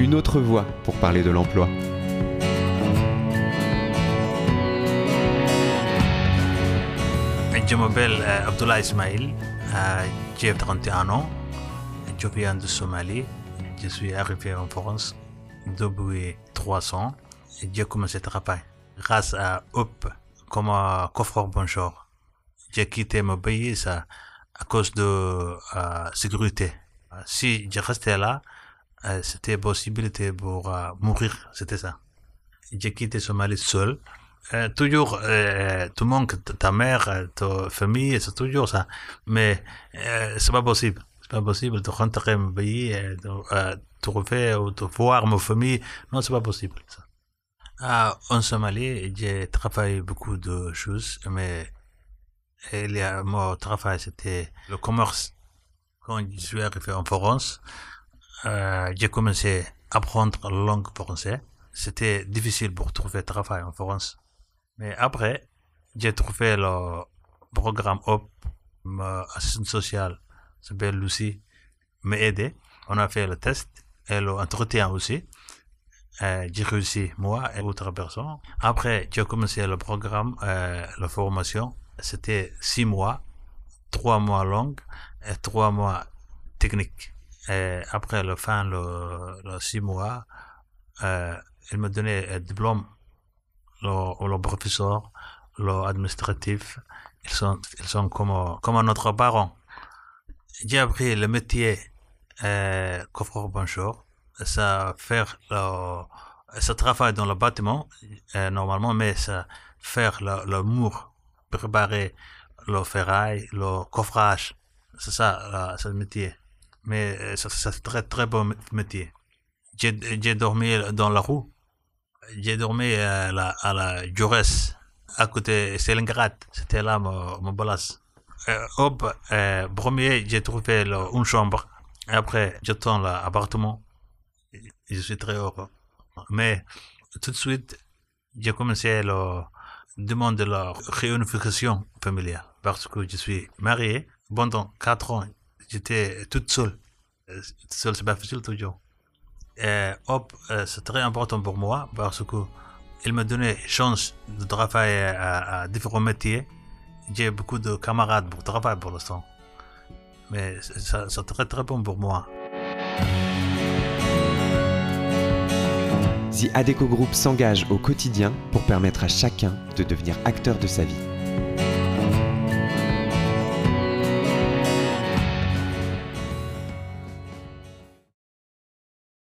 une autre voix pour parler de l'emploi. Je m'appelle Abdullah Ismail, j'ai 31 ans, je viens de Somalie, je suis arrivé en France depuis 3 ans et j'ai commencé à travailler grâce à UP comme coffreur bonjour. J'ai quitté mon pays à cause de euh, sécurité. Si je restais là, euh, c'était possibilité pour euh, mourir, c'était ça. J'ai quitté Somalie seul. Euh, toujours, euh, tout le monde, ta mère, ta famille, c'est toujours ça. Mais c'est pas possible. C'est pas possible de rentrer au pays, et de trouver ou de voir ma famille. Non, c'est pas possible. Ça. En Somalie, j'ai travaillé beaucoup de choses, mais a, mon travail, c'était le commerce. Quand je suis arrivé en France, euh, j'ai commencé à apprendre la langue française. C'était difficile pour trouver travail en France. Mais après, j'ai trouvé le programme HOP, ma assistante sociale s'appelle Lucie, m'a aidé. On a fait le test et l'entretien aussi. Euh, j'ai réussi, moi et autre personne. Après, j'ai commencé le programme, euh, la formation. C'était six mois, trois mois longs et trois mois techniques. Et après le fin, le, six mois, euh, il m'a donné un diplôme le, le professeur, l'administratif, ils sont, ils sont comme, comme notre parent. J'ai appris le métier euh, coffreur bonjour. Ça faire le, ça travaille dans le bâtiment euh, normalement, mais ça faire le, le mur, préparer le ferraille, le coffrage. C'est ça, c'est le métier. Mais c'est un très très bon métier. J'ai dormi dans la roue j'ai dormi à la, à la Jaurès, à côté de Stalingrad. C'était là mon, mon. Euh, hop, euh, premier, j'ai trouvé le, une chambre. Après, j'attends l'appartement. Je suis très heureux. Mais tout de suite, j'ai commencé à demander la réunification familiale. Parce que je suis marié. Pendant quatre ans, j'étais toute seule. Toute seule, c'est pas facile toujours euh, hop, euh, c'est très important pour moi parce que il me donnait chance de travailler à, à différents métiers. J'ai beaucoup de camarades pour travailler pour l'instant. Mais c'est très très bon pour moi. The Adeco Group s'engage au quotidien pour permettre à chacun de devenir acteur de sa vie.